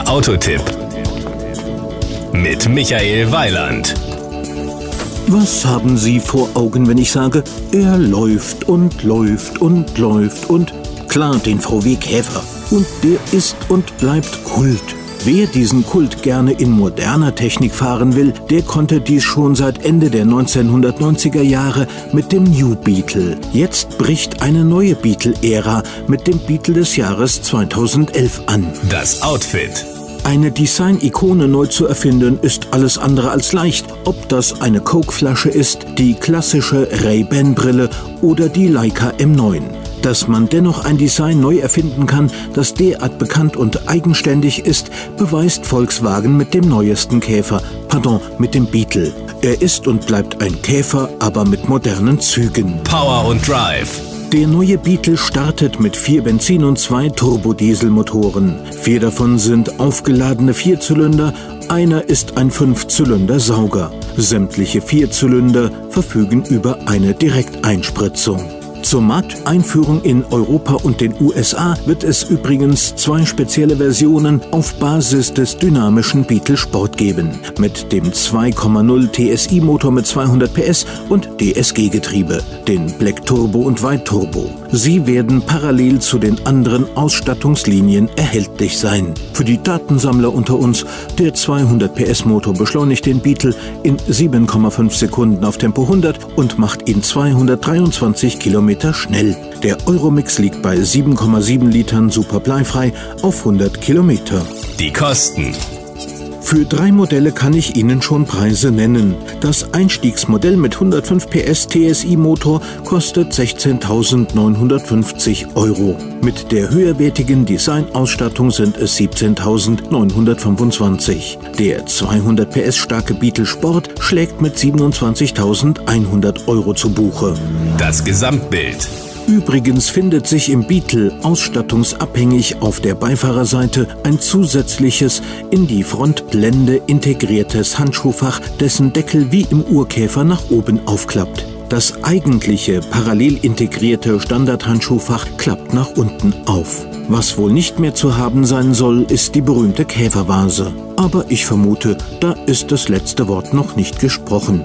Der Autotipp mit Michael Weiland. Was haben Sie vor Augen, wenn ich sage, er läuft und läuft und läuft und klar den VW Käfer. Und der ist und bleibt Kult. Wer diesen Kult gerne in moderner Technik fahren will, der konnte dies schon seit Ende der 1990er Jahre mit dem New Beetle. Jetzt bricht eine neue Beetle-Ära mit dem Beetle des Jahres 2011 an. Das Outfit. Eine Design-Ikone neu zu erfinden, ist alles andere als leicht. Ob das eine Coke-Flasche ist, die klassische Ray-Ban-Brille oder die Leica M9. Dass man dennoch ein Design neu erfinden kann, das derart bekannt und eigenständig ist, beweist Volkswagen mit dem neuesten Käfer, pardon, mit dem Beetle. Er ist und bleibt ein Käfer, aber mit modernen Zügen. Power und Drive. Der neue Beetle startet mit vier Benzin- und zwei Turbodieselmotoren. Vier davon sind aufgeladene Vierzylinder, einer ist ein Fünfzylinder-Sauger. Sämtliche Vierzylinder verfügen über eine Direkteinspritzung. Zur Markteinführung in Europa und den USA wird es übrigens zwei spezielle Versionen auf Basis des dynamischen Beetle Sport geben, mit dem 2,0 TSI-Motor mit 200 PS und DSG-Getriebe, den Black Turbo und White Turbo. Sie werden parallel zu den anderen Ausstattungslinien erhältlich sein. Für die Datensammler unter uns, der 200 PS Motor beschleunigt den Beetle in 7,5 Sekunden auf Tempo 100 und macht ihn 223 Kilometer schnell. Der Euromix liegt bei 7,7 Litern super bleifrei auf 100 Kilometer. Die Kosten. Für drei Modelle kann ich Ihnen schon Preise nennen. Das Einstiegsmodell mit 105 PS TSI-Motor kostet 16.950 Euro. Mit der höherwertigen Designausstattung sind es 17.925. Der 200 PS starke Beetle Sport schlägt mit 27.100 Euro zu Buche. Das Gesamtbild. Übrigens findet sich im Beetle ausstattungsabhängig auf der Beifahrerseite ein zusätzliches in die Frontblende integriertes Handschuhfach, dessen Deckel wie im Urkäfer nach oben aufklappt. Das eigentliche parallel integrierte Standardhandschuhfach klappt nach unten auf. Was wohl nicht mehr zu haben sein soll, ist die berühmte Käfervase. Aber ich vermute, da ist das letzte Wort noch nicht gesprochen.